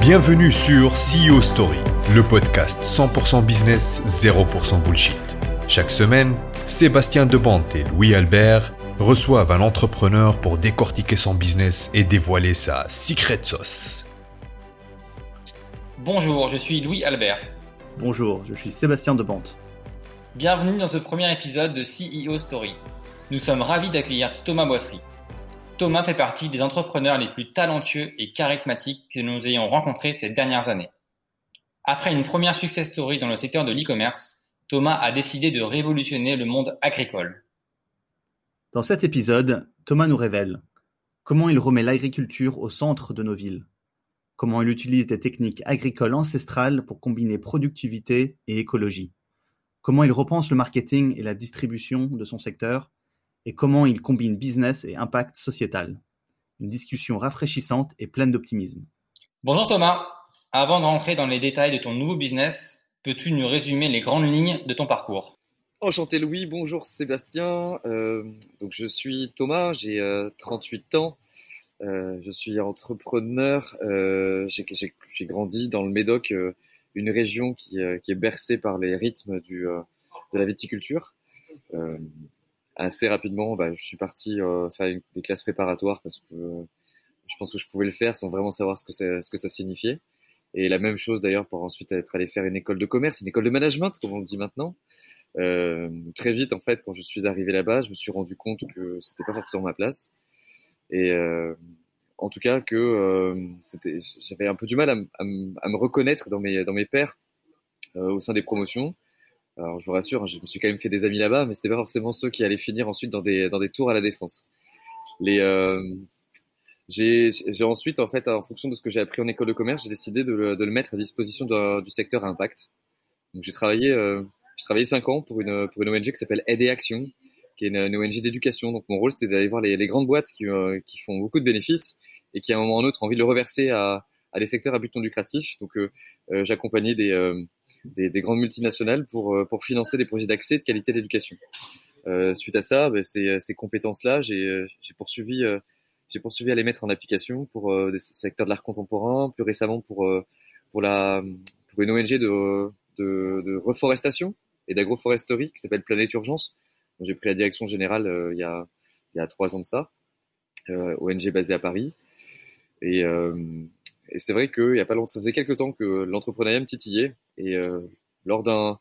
Bienvenue sur CEO Story, le podcast 100% business, 0% bullshit. Chaque semaine, Sébastien Debante et Louis Albert reçoivent un entrepreneur pour décortiquer son business et dévoiler sa secret sauce. Bonjour, je suis Louis Albert. Bonjour, je suis Sébastien Debante. Bienvenue dans ce premier épisode de CEO Story. Nous sommes ravis d'accueillir Thomas Boisserie. Thomas fait partie des entrepreneurs les plus talentueux et charismatiques que nous ayons rencontrés ces dernières années. Après une première success story dans le secteur de l'e-commerce, Thomas a décidé de révolutionner le monde agricole. Dans cet épisode, Thomas nous révèle comment il remet l'agriculture au centre de nos villes, comment il utilise des techniques agricoles ancestrales pour combiner productivité et écologie, comment il repense le marketing et la distribution de son secteur, et comment il combine business et impact sociétal. Une discussion rafraîchissante et pleine d'optimisme. Bonjour Thomas, avant de rentrer dans les détails de ton nouveau business, peux-tu nous résumer les grandes lignes de ton parcours? Enchanté Louis, bonjour Sébastien. Euh, donc je suis Thomas, j'ai 38 euh, ans. Euh, je suis entrepreneur. j'ai grandi dans le Médoc, une région qui, qui, est bercée par les rythmes du, de la viticulture assez rapidement, bah, je suis parti euh, faire des classes préparatoires parce que je pense que je pouvais le faire sans vraiment savoir ce que, ça signifiait. Et la même chose d'ailleurs pour ensuite être allé faire une école de commerce, une école de management comme on dit maintenant. Euh, très vite en fait, quand je suis arrivé là-bas, je me suis rendu compte que c'était pas forcément ma place. Et euh, en tout cas que euh, j'avais un peu du mal à, me reconnaître dans mes dans mes pairs euh, au sein des promotions. Alors je vous rassure, hein, je me suis quand même fait des amis là-bas, mais c'était pas forcément ceux qui allaient finir ensuite dans des dans des tours à la défense. Les euh, j'ai ensuite en fait en fonction de ce que j'ai appris en école de commerce, j'ai décidé de le, de le, mettre à disposition de, du secteur à impact. Donc j'ai travaillé euh, j'ai travaillé cinq ans pour une pour une ONG qui s'appelle Aide et Action, qui est une, ONG d'éducation. Donc mon rôle c'était d'aller voir les, les, grandes boîtes qui euh, qui font beaucoup de bénéfices et qui à un moment ou un autre ont envie de le reverser à à des secteurs à but non lucratif. Donc euh, euh, j'accompagnais des des, des, grandes multinationales pour, euh, pour financer des projets d'accès de qualité d'éducation. Euh, suite à ça, bah, ces, ces compétences-là, j'ai euh, poursuivi, euh, j'ai poursuivi à les mettre en application pour euh, des secteurs de l'art contemporain, plus récemment pour, pour, la, pour une ONG de, de, de reforestation et d'agroforesterie qui s'appelle Planète Urgence. J'ai pris la direction générale il, y a, il y a trois ans de ça, ONG basée à Paris. Et, et c'est vrai qu'il y a pas longtemps, ça faisait quelques temps que l'entrepreneuriat me titillait. Et euh, lors d'un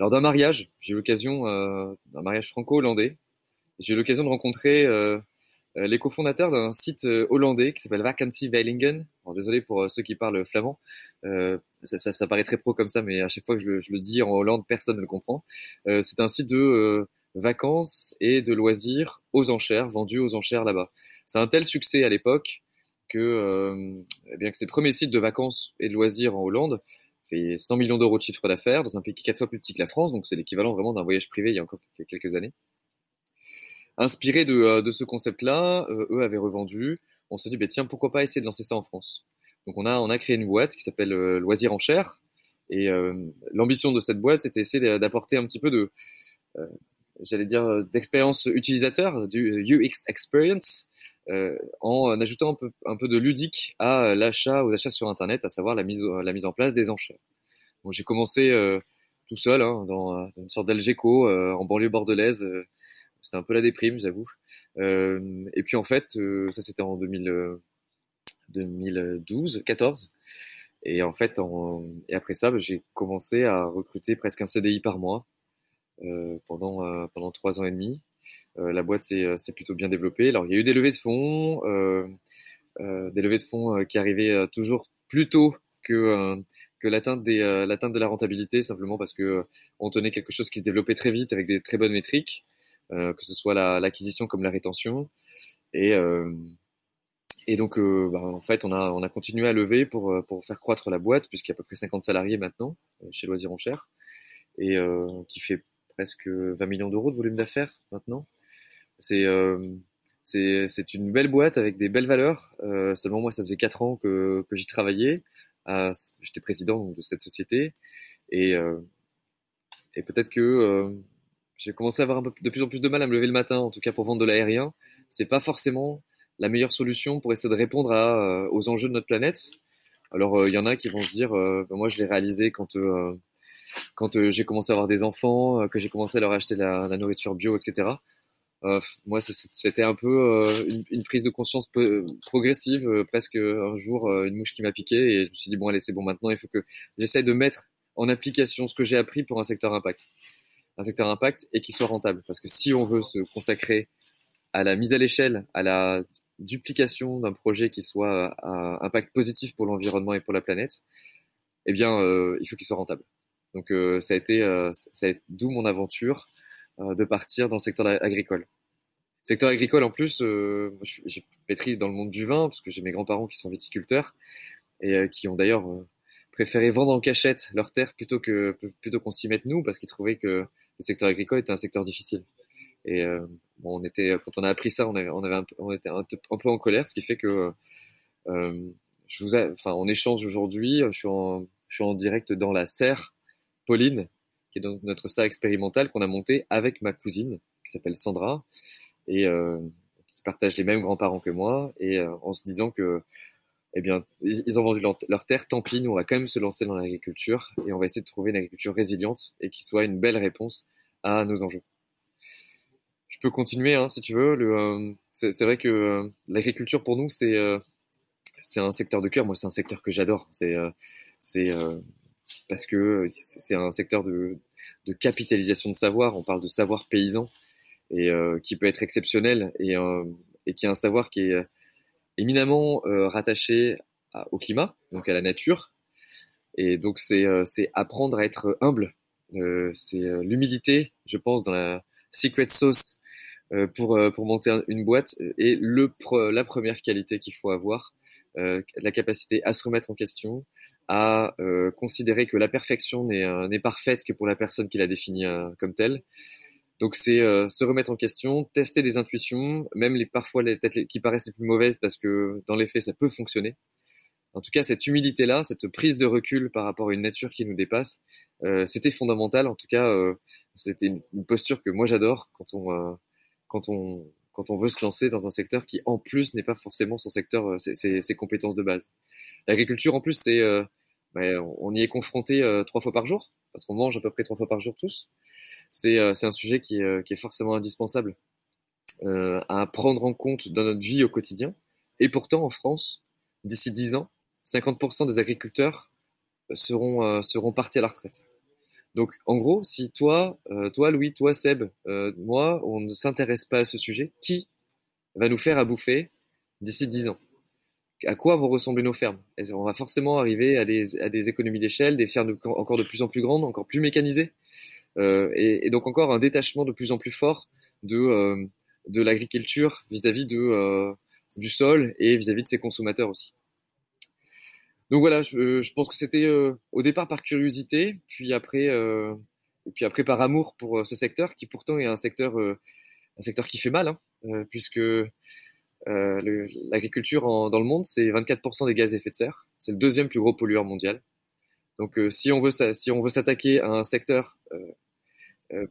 lors d'un mariage, j'ai eu l'occasion euh, d'un mariage franco-hollandais, j'ai eu l'occasion de rencontrer euh, euh les cofondateurs d'un site euh, hollandais qui s'appelle Vacancy Veilingen. Désolé pour ceux qui parlent flamand. Ça, ça, ça, paraît très pro comme ça, mais à chaque fois que je le, dis en Hollande, personne ne le comprend. c'est un site de vacances et de loisirs aux enchères, vendus aux enchères là-bas. C'est un tel succès à l'époque que, euh, eh bien que ces premiers sites de vacances et de loisirs en Hollande fait 100 millions d'euros de chiffre d'affaires dans un pays qui est quatre fois plus petit que la France, donc c'est l'équivalent vraiment d'un voyage privé il y a encore quelques années. Inspiré de, euh, de ce concept-là, euh, eux avaient revendu. On s'est dit, bah, tiens, pourquoi pas essayer de lancer ça en France Donc on a, on a créé une boîte qui s'appelle Loisirs en chair. Et l'ambition de cette boîte, c'était essayer d'apporter un petit peu de, j'allais dire, d'expérience utilisateur, du UX experience, euh, en ajoutant un peu, un peu de ludique à l'achat, aux achats sur Internet, à savoir la mise, la mise en place des enchères. Donc j'ai commencé euh, tout seul hein, dans, dans, une sorte d'Algeco euh, en banlieue bordelaise. c'était un peu la déprime, j'avoue. et puis en fait, ça c'était en 2000, 2012, 14. Et en fait, en, et après ça, bah, j'ai commencé à recruter presque un CDI par mois euh, pendant pendant trois ans et demi. Euh, la boîte s'est euh, plutôt bien développée. Alors il y a eu des levées de fonds, euh, des levées de fonds qui arrivaient toujours plus tôt que l'atteinte de la rentabilité simplement parce que on tenait quelque chose qui se développait très vite avec des très bonnes métriques, que ce soit l'acquisition comme la rétention. Et donc, bah, en fait, on a, on a continué à lever pour, pour faire croître la boîte, puisqu'il y a à peu près 50 salariés maintenant chez Loisirs en Cher, et qui fait presque 20 millions d'euros de volume d'affaires maintenant. C'est euh, c'est une belle boîte avec des belles valeurs. Euh, seulement moi, ça faisait quatre ans que, que j'y travaillais. J'étais président de cette société et, euh, et peut-être que j'ai commencé à avoir un peu, de plus en plus de mal à me lever le matin, en tout cas pour vendre de l'aérien. C'est pas forcément la meilleure solution pour essayer de répondre à, aux enjeux de notre planète. Alors il y en a qui vont se dire, bah, moi je l'ai réalisé quand quand j'ai commencé à avoir des enfants, que j'ai commencé à leur acheter la, la nourriture bio, etc. Euh, moi, c'était un peu une, prise de conscience progressive. presque un jour, une mouche qui m'a piqué et je me suis dit bon, allez, c'est bon. Maintenant, il faut que j'essaie de mettre en application ce que j'ai appris pour un secteur impact, un secteur impact et qui soit rentable. Parce que si on veut se consacrer à la mise à l'échelle, à la duplication d'un projet qui soit à impact positif pour l'environnement et pour la planète, eh bien, euh, il faut qu'il soit rentable. Donc, euh, ça a été, euh, été d'où mon aventure euh, de partir dans le secteur agricole. Secteur agricole, en plus, j'ai pétri dans le monde du vin parce que j'ai mes grands-parents qui sont viticulteurs et qui ont d'ailleurs préféré vendre en cachette leurs terres plutôt que plutôt qu'on s'y mette nous parce qu'ils trouvaient que le secteur agricole était un secteur difficile. Et euh, bon, on était, quand on a appris ça, on, avait, on, avait un, on était un, peu en colère, ce qui fait que euh, je vous, enfin, on échange aujourd'hui. Je suis en, je suis en direct dans la serre Pauline, qui est donc notre serre expérimentale qu'on a montée avec ma cousine, qui s'appelle Sandra, et euh, qui partage les mêmes grands-parents que moi, et euh, en se disant que eh bien, ils ont vendu leur, terre, tant pis, nous, on va quand même se lancer dans l'agriculture et on va essayer de trouver une agriculture résiliente et qui soit une belle réponse à nos enjeux je peux continuer hein, si tu veux. Euh, c'est, vrai que euh, l'agriculture pour nous c'est c'est un secteur de cœur. Moi c'est un secteur que j'adore. C'est c'est parce que c'est un secteur de, capitalisation de savoir. On parle de savoir paysan et qui peut être exceptionnel et et qui est un savoir qui est éminemment rattaché au climat, donc à la nature. Et donc c'est apprendre à être humble. c'est l'humilité, je pense, dans la secret sauce euh, pour euh, monter une boîte et la première qualité qu'il faut avoir euh, la capacité à se remettre en question à considérer que la perfection n'est n'est parfaite que pour la personne qui l'a définie comme telle donc c'est se remettre en question, tester des intuitions, même les parfois les peut-être qui paraissent les plus mauvaises parce que dans les faits ça peut fonctionner. En tout cas, cette humilité-là, cette prise de recul par rapport à une nature qui nous dépasse, euh, c'était fondamental. En tout cas, euh, c'était une, posture que moi j'adore quand on quand on quand on veut se lancer dans un secteur qui en plus n'est pas forcément son secteur, euh, ses, ses, compétences de base. L'agriculture en plus c'est euh, ben, on y est confronté euh, trois fois par jour parce qu'on mange à peu près trois fois par jour tous. C'est c'est un sujet qui est, est forcément indispensable à prendre en compte dans notre vie au quotidien. Et pourtant en France, d'ici dix ans, 50% des agriculteurs seront seront partis à la retraite. Donc, en gros, si toi, euh, toi, Louis, toi, Seb, euh, moi, on ne s'intéresse pas à ce sujet, qui va nous faire à bouffer d'ici dix ans? À quoi vont ressembler nos fermes On va forcément arriver à des, économies d'échelle, des fermes encore de plus en plus grandes, encore plus mécanisées, euh, et, donc encore un détachement de plus en plus fort de, euh, l'agriculture vis-à-vis euh, du sol et vis-à-vis -vis de ses consommateurs aussi. Donc voilà, je, pense que c'était au départ par curiosité, puis après, puis après par amour pour ce secteur, qui pourtant est un secteur, un secteur qui fait mal, hein, puisque l'agriculture dans le monde, c'est 24% des gaz à effet de serre. C'est le deuxième plus gros pollueur mondial. Donc si on veut si on veut s'attaquer à un secteur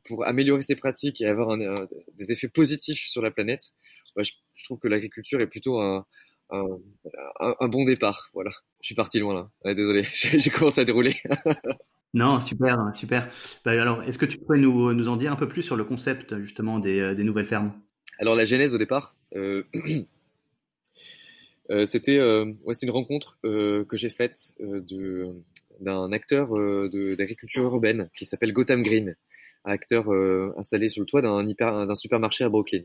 pour améliorer ses pratiques et avoir un, des effets positifs sur la planète, bah, je, je, trouve que l'agriculture est plutôt un, bon départ. Voilà. Je suis parti loin là. Ouais, désolé, j'ai commencé à dérouler. non, super, super. Bah, alors, est-ce que tu pourrais nous, nous en dire un peu plus sur le concept justement des, euh, des nouvelles fermes? Alors la genèse au départ, euh, euh, c'était euh, ouais, une rencontre euh, que j'ai faite euh, d'un acteur d'agriculture urbaine qui s'appelle Gotham Green, un acteur installé sur le toit d'un supermarché à Brooklyn.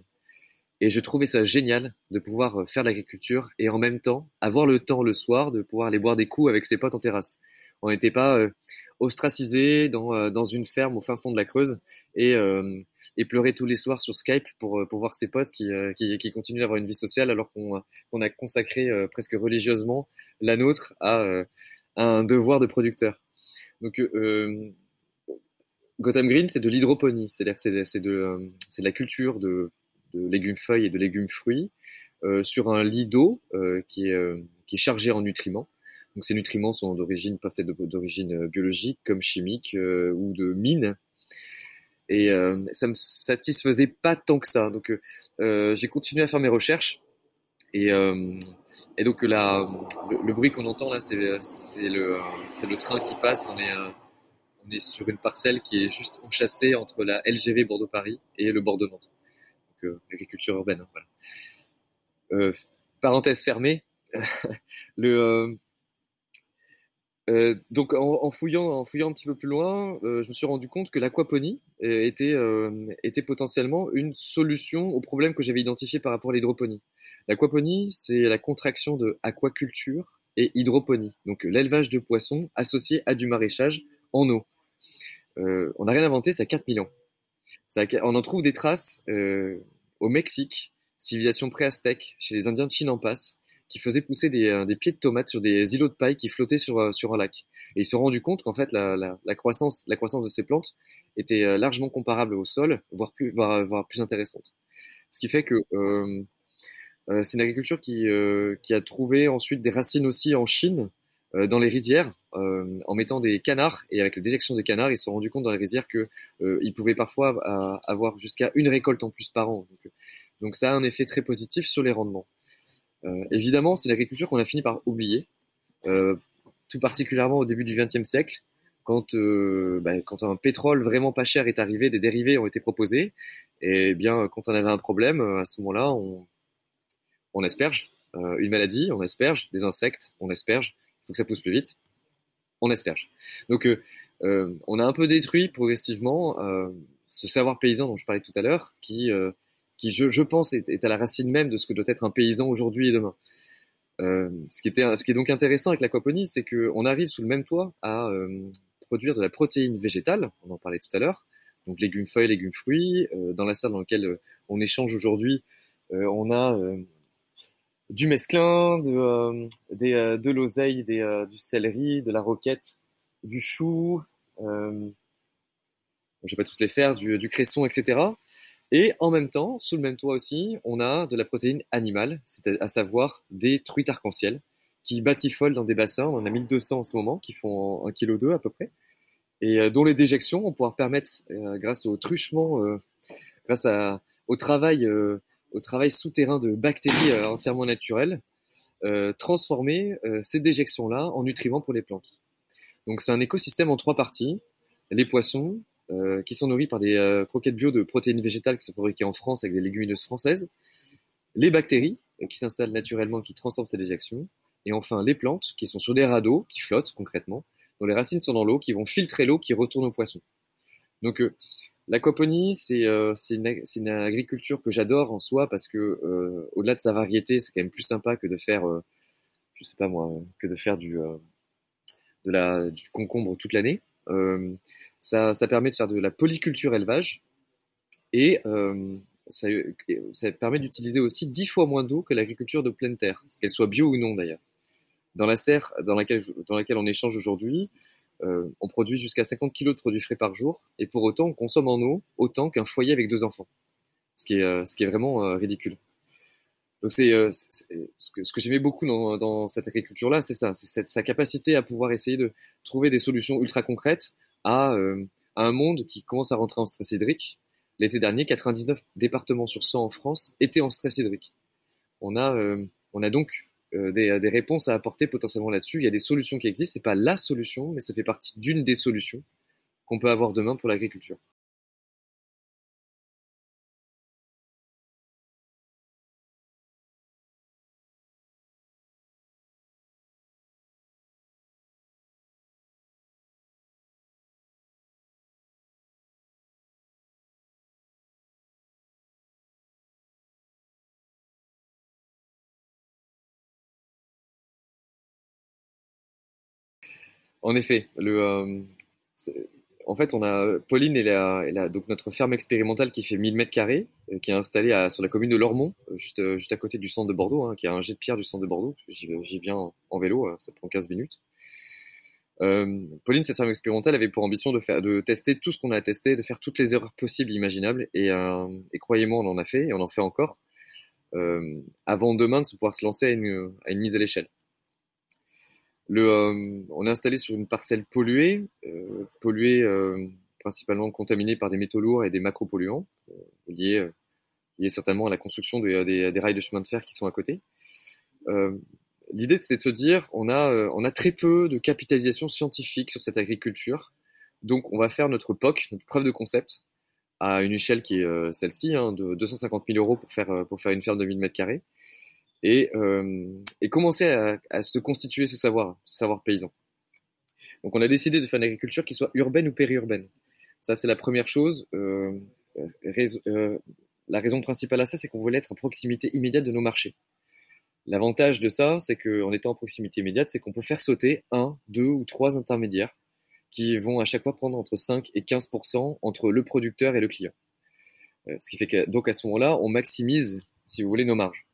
Et je trouvais ça génial de pouvoir euh, faire de l'agriculture et en même temps avoir le temps le soir de pouvoir aller boire des coups avec ses potes en terrasse. On n'était pas euh, ostracisé dans, euh, dans une ferme au fin fond de la Creuse et, euh, et pleurer tous les soirs sur Skype pour, pour voir ses potes qui, qui, continuent d'avoir une vie sociale alors qu'on a consacré presque religieusement la nôtre à, un devoir de producteur. Donc Gotham Green, c'est de l'hydroponie, c'est-à-dire c'est de, de la culture de de légumes feuilles et de légumes fruits euh, sur un lit d'eau euh, euh, qui est chargé en nutriments. Donc ces nutriments sont d'origine peuvent être d'origine biologique comme chimique ou de mine. Et ça me satisfaisait pas tant que ça. Donc j'ai continué à faire mes recherches Et, et donc là, le, bruit qu'on entend là, c'est le, le train qui passe. On est, on est sur une parcelle qui est juste enchâssée entre la LGV Bordeaux-Paris et le bord de Nantes. Donc agriculture urbaine. Hein, voilà. parenthèse fermée. le euh, donc en, fouillant, en fouillant un petit peu plus loin, euh, je me suis rendu compte que l'aquaponie euh, était, potentiellement une solution au problème que j'avais identifié par rapport à l'hydroponie. L'aquaponie, c'est la contraction de aquaculture et hydroponie, donc l'élevage de poissons associé à du maraîchage en eau. on n'a rien inventé, ça a 4000 ans. On en trouve des traces au Mexique, civilisation pré-aztèque, chez les Indiens de Chinampas, qui faisait pousser des, euh, des, pieds de tomates sur des îlots de paille qui flottaient sur, euh, un lac. Et ils se sont rendus compte qu'en fait la, croissance, de ces plantes était euh, largement comparable au sol, voire plus, intéressante. Ce qui fait que c'est une agriculture qui, a trouvé ensuite des racines aussi en Chine, dans les rizières, en mettant des canards et avec la déjection des canards, ils se sont rendus compte dans les rizières que ils pouvaient parfois avoir jusqu'à une récolte en plus par an. Donc ça a un effet très positif sur les rendements. Euh, évidemment, c'est l'agriculture qu'on a fini par oublier, euh, tout particulièrement au début du XXe siècle, quand, euh, bah, quand un pétrole vraiment pas cher est arrivé, des dérivés ont été proposés, et bien quand on avait un problème, à ce moment-là, on, on asperge une maladie, on asperge des insectes, on asperge, il faut que ça pousse plus vite, on asperge. Donc on a un peu détruit progressivement ce savoir paysan dont je parlais tout à l'heure, qui qui, je, pense, est, à la racine même de ce que doit être un paysan aujourd'hui et demain. Euh, ce, qui est donc intéressant avec l'aquaponie, c'est qu'on arrive sous le même toit à euh, produire de la protéine végétale, on en parlait tout à l'heure, donc légumes feuilles, légumes fruits. Euh, dans la salle dans laquelle on échange aujourd'hui, on a du mesclin, de, l'oseille, du céleri, de la roquette, du chou, je vais pas tous les faire, du cresson, etc. Et en même temps, sous le même toit aussi, on a de la protéine animale, c'est à savoir des truites arc-en-ciel qui batifolent dans des bassins. On en a 1200 en ce moment, qui font 1,2 kg à peu près, et euh, dont les déjections vont pouvoir permettre, euh, grâce au truchement, euh, grâce au travail, au travail souterrain de bactéries entièrement naturelles, transformer ces déjections-là en nutriments pour les plantes. Donc c'est un écosystème en trois parties les poissons, euh, qui sont nourris par des euh, croquettes bio de protéines végétales qui sont fabriquées en France avec des légumineuses françaises, les bactéries euh, qui s'installent naturellement, qui transforment ces déjections, et enfin les plantes qui sont sur des radeaux, qui flottent concrètement, dont les racines sont dans l'eau, qui vont filtrer l'eau qui retourne aux poissons. Donc L'aquaponie, c'est euh, une, agriculture que j'adore en soi parce que euh, au-delà de sa variété, c'est quand même plus sympa que de faire, euh, je sais pas moi, que de faire du concombre toute l'année. Ça, permet de faire de la polyculture élevage et euh, ça, permet d'utiliser aussi dix fois moins d'eau que l'agriculture de pleine terre, qu'elle soit bio ou non d'ailleurs. Dans la serre dans laquelle, on échange aujourd'hui, euh, on produit jusqu'à 50 kg de produits frais par jour et pour autant on consomme en eau autant qu'un foyer avec deux enfants, ce qui est, euh, vraiment ridicule. Donc c'est ce que, ce j'aimais beaucoup dans cette agriculture-là, c'est ça, c'est sa capacité à pouvoir essayer de trouver des solutions ultra concrètes euh, à, un monde qui commence à rentrer en stress hydrique. L'été dernier, 99 départements sur 100 en France étaient en stress hydrique. On a, euh, on a donc euh, des, des, réponses à apporter potentiellement là-dessus. Il y a des solutions qui existent. C'est pas la solution, mais ça fait partie d'une des solutions qu'on peut avoir demain pour l'agriculture. En effet, le, euh, en fait, on a Pauline, elle donc notre ferme expérimentale qui fait 1000 mètres carrés, euh, qui est installée sur la commune de Lormont, euh, juste, à côté du centre de Bordeaux, hein, qui a un jet de pierre du centre de Bordeaux. J'y viens en, vélo, ça prend 15 minutes. Pauline, cette ferme expérimentale avait pour ambition de faire, de tester tout ce qu'on a testé, de faire toutes les erreurs possibles, imaginables, et, et croyez-moi, on en a fait et on en fait encore, avant demain de pouvoir se lancer à une, à une mise à l'échelle. Le, euh, on est installé sur une parcelle polluée, euh, polluée euh, principalement contaminée par des métaux lourds et des macropolluants, liés, liés certainement à la construction des, des, rails de chemin de fer qui sont à côté. l'idée, c'est de se dire, on a, on a très peu de capitalisation scientifique sur cette agriculture. Donc, on va faire notre POC, notre preuve de concept, à une échelle qui est celle-ci, hein, de 250 000 euros pour faire, pour faire une ferme de 1000 mètres carrés et, euh, et commencer à, se constituer ce savoir, ce savoir paysan. Donc on a décidé de faire une agriculture qui soit urbaine ou périurbaine. Ça c'est la première chose. Euh, euh, la raison principale à ça, c'est qu'on voulait être à proximité immédiate de nos marchés. L'avantage de ça, c'est qu'en étant en proximité immédiate, c'est qu'on peut faire sauter un, deux ou trois intermédiaires qui vont à chaque fois prendre entre 5 et 15% entre le producteur et le client. Ce qui fait que donc à ce moment-là, on maximise, si vous voulez, nos marges.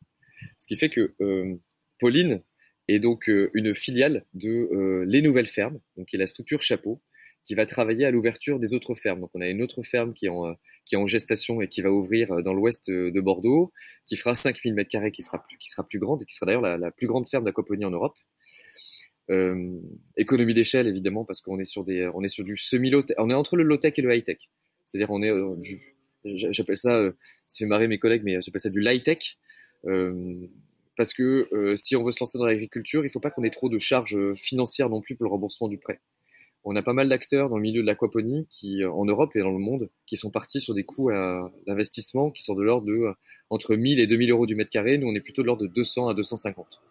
Ce qui fait que euh, Pauline est donc euh, une filiale de euh, Les Nouvelles Fermes, qui est la structure chapeau, qui va travailler à l'ouverture des autres fermes. On a une autre ferme qui est en, gestation et qui va ouvrir dans l'ouest de Bordeaux, qui fera 5000 mètres carrés, qui sera plus, qui grande et qui sera d'ailleurs la, plus grande ferme d'aquaponie en Europe. Euh, économie d'échelle évidemment parce qu'on est sur des, on du semi low on est entre le low tech et le high tech. C'est-à-dire on est, j'appelle ça, ça fait marrer mes collègues, mais j'appelle ça du light tech. Euh, parce que euh, si on veut se lancer dans l'agriculture, il ne faut pas qu'on ait trop de charges euh, financières non plus pour le remboursement du prêt. On a pas mal d'acteurs dans le milieu de l'aquaponie qui, en Europe et dans le monde, qui sont partis sur des coûts d'investissement qui sont de l'ordre de entre 1000 et 2000 euros du mètre carré. Nous, on est plutôt de l'ordre de 200 à 250.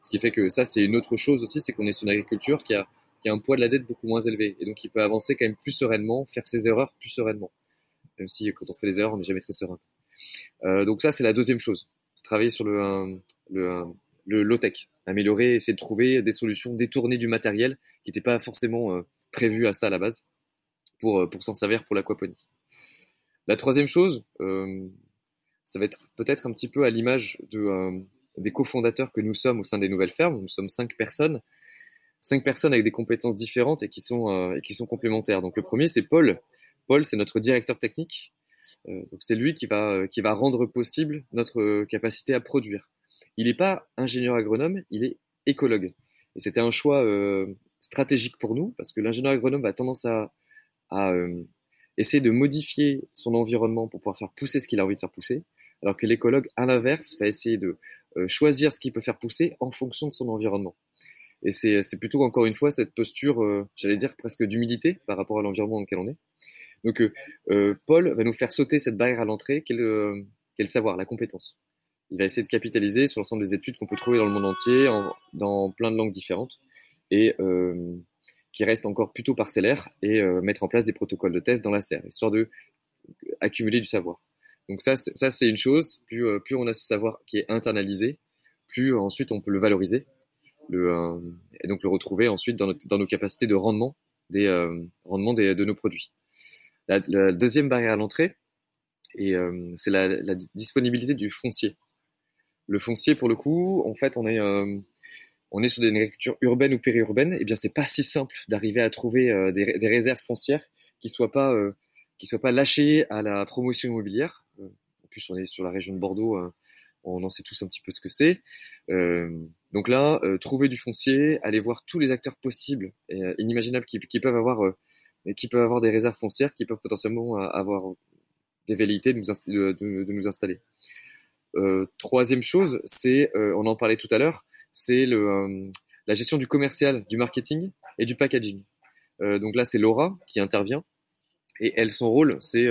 Ce qui fait que ça, c'est une autre chose aussi, c'est qu'on est sur une agriculture qui a, qui a un poids de la dette beaucoup moins élevé. Et donc, il peut avancer quand même plus sereinement, faire ses erreurs plus sereinement. Même si, quand on fait les erreurs, on n'est jamais très serein. Euh, donc ça, c'est la deuxième chose. Travailler sur le, low-tech, améliorer, essayer de trouver des solutions détournées du matériel qui n'était pas forcément euh, prévu à ça à la base pour, euh, pour s'en servir pour l'aquaponie. La troisième chose, euh, ça va être peut-être un petit peu à l'image de, des cofondateurs que nous sommes au sein des nouvelles fermes. Nous sommes cinq personnes, cinq personnes avec des compétences différentes et qui sont, et qui sont complémentaires. Donc le premier, c'est Paul. Paul, c'est notre directeur technique. Euh, donc c'est lui qui va, euh, rendre possible notre euh, capacité à produire. Il n'est pas ingénieur agronome, il est écologue. Et c'était un choix stratégique pour nous parce que l'ingénieur agronome a tendance à, à essayer de modifier son environnement pour pouvoir faire pousser ce qu'il a envie de faire pousser, alors que l'écologue, à l'inverse, va essayer de choisir ce qu'il peut faire pousser en fonction de son environnement. Et c'est plutôt encore une fois cette posture, j'allais dire presque d'humilité par rapport à l'environnement dans lequel on est, donc, euh, euh, Paul va nous faire sauter cette barrière à l'entrée, qu'est le, le, savoir, la compétence. Il va essayer de capitaliser sur l'ensemble des études qu'on peut trouver dans le monde entier, en, dans plein de langues différentes, et euh, qui reste encore plutôt parcellaire, et euh, mettre en place des protocoles de test dans la serre, histoire de accumuler du savoir. Donc ça, ça c'est une chose. Plus, euh, plus on a ce savoir qui est internalisé, plus ensuite on peut le valoriser, le, euh, et donc le retrouver ensuite dans, notre, dans nos capacités de rendement des rendement des, de nos produits. La, deuxième barrière à l'entrée, euh, c'est la, disponibilité du foncier. Le foncier, pour le coup, en fait, on est euh, on est sur une agriculture urbaine ou périurbaine. Et bien, c'est pas si simple d'arriver à trouver euh, des, des, réserves foncières qui soient pas soient pas lâchées à la promotion immobilière. en plus, on est sur la région de Bordeaux. on en sait tous un petit peu ce que c'est. donc là, trouver du foncier, aller voir tous les acteurs possibles et inimaginables qui, peuvent avoir qui peuvent avoir des réserves foncières qui peuvent potentiellement euh, avoir des velléités de nous, de, nous installer. Euh, troisième chose, c'est, euh, on en parlait tout à l'heure, c'est euh, la gestion du commercial, du marketing et du packaging. Euh, donc là, c'est Laura qui intervient. Et elle, son rôle, c'est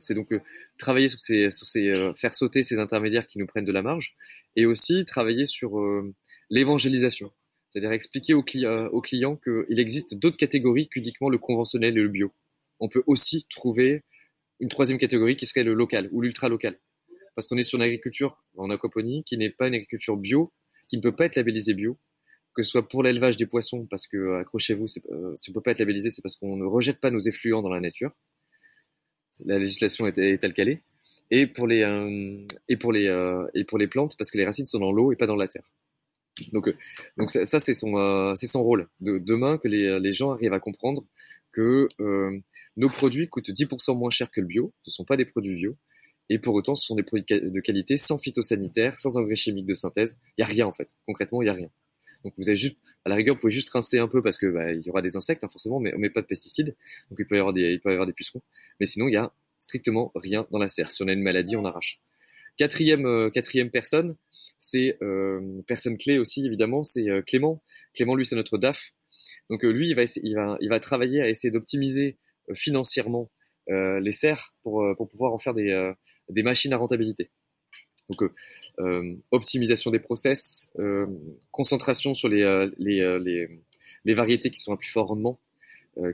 c'est donc travailler sur ces, sur ces faire sauter ces intermédiaires qui nous prennent de la marge, et aussi travailler sur l'évangélisation. C'est-à-dire expliquer aux, clients au client qu'il existe d'autres catégories qu'uniquement le conventionnel et le bio. On peut aussi trouver une troisième catégorie qui serait le local ou l'ultra local. Parce qu'on est sur une agriculture en aquaponie qui n'est pas une agriculture bio, qui ne peut pas être labellisée bio, que ce soit pour l'élevage des poissons, parce que accrochez-vous, euh, si on peut pas être labellisé, c'est parce qu'on ne rejette pas nos effluents dans la nature. La législation est, est est. Et pour les euh, et pour les euh, et pour les plantes, parce que les racines sont dans l'eau et pas dans la terre. Donc, euh, ça, c'est son, euh, rôle. De, demain, que les, gens arrivent à comprendre que euh, nos produits coûtent 10% moins cher que le bio. Ce ne sont pas des produits bio. Et pour autant, ce sont des produits de qualité, sans phytosanitaire, sans engrais chimiques de synthèse. Il y a rien en fait. Concrètement, il y a rien. Donc vous avez juste, à la rigueur, vous pouvez juste rincer un peu parce que bah, y aura des insectes hein, forcément, mais on met pas de pesticides. Donc il peut y avoir des, pucerons. Mais sinon, il y a strictement rien dans la serre. Si on a une maladie, on arrache. Quatrième, quatrième personne, c'est personne clé aussi évidemment, c'est Clément. Clément, lui, c'est notre DAF. Donc lui, il va, il va, il va travailler à essayer d'optimiser financièrement les serres pour, pouvoir en faire des, machines à rentabilité. Donc euh, optimisation des process, euh, concentration sur les, euh, variétés qui sont à plus fort rendement,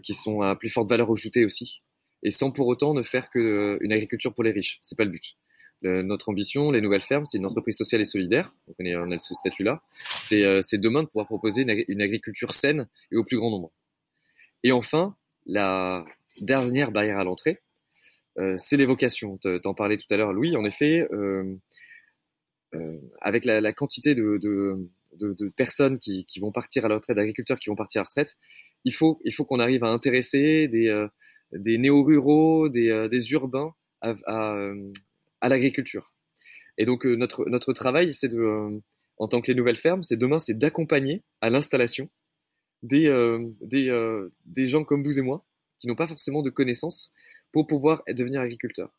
qui sont à plus forte valeur ajoutée aussi, et sans pour autant ne faire que une agriculture pour les riches. C'est pas le but. Notre ambition, les nouvelles fermes, c'est une entreprise sociale et solidaire. On, est, on a ce statut-là. C'est demain de pouvoir proposer une, une, agriculture saine et au plus grand nombre. Et enfin, la dernière barrière à l'entrée, euh, c'est les vocations. T'en parlais tout à l'heure, Louis. En effet, euh, euh, avec la, la quantité de, de, de, de personnes qui, qui, vont partir à la retraite, d'agriculteurs qui vont partir à la retraite, il faut, il faut qu'on arrive à intéresser des, euh, des néo-ruraux, des, euh, des urbains à, à, à l'agriculture. Et donc notre, notre travail, c'est de, en tant que les nouvelles fermes, c'est demain, c'est d'accompagner à l'installation des, des, gens comme vous et moi, qui n'ont pas forcément de connaissances, pour pouvoir devenir agriculteur.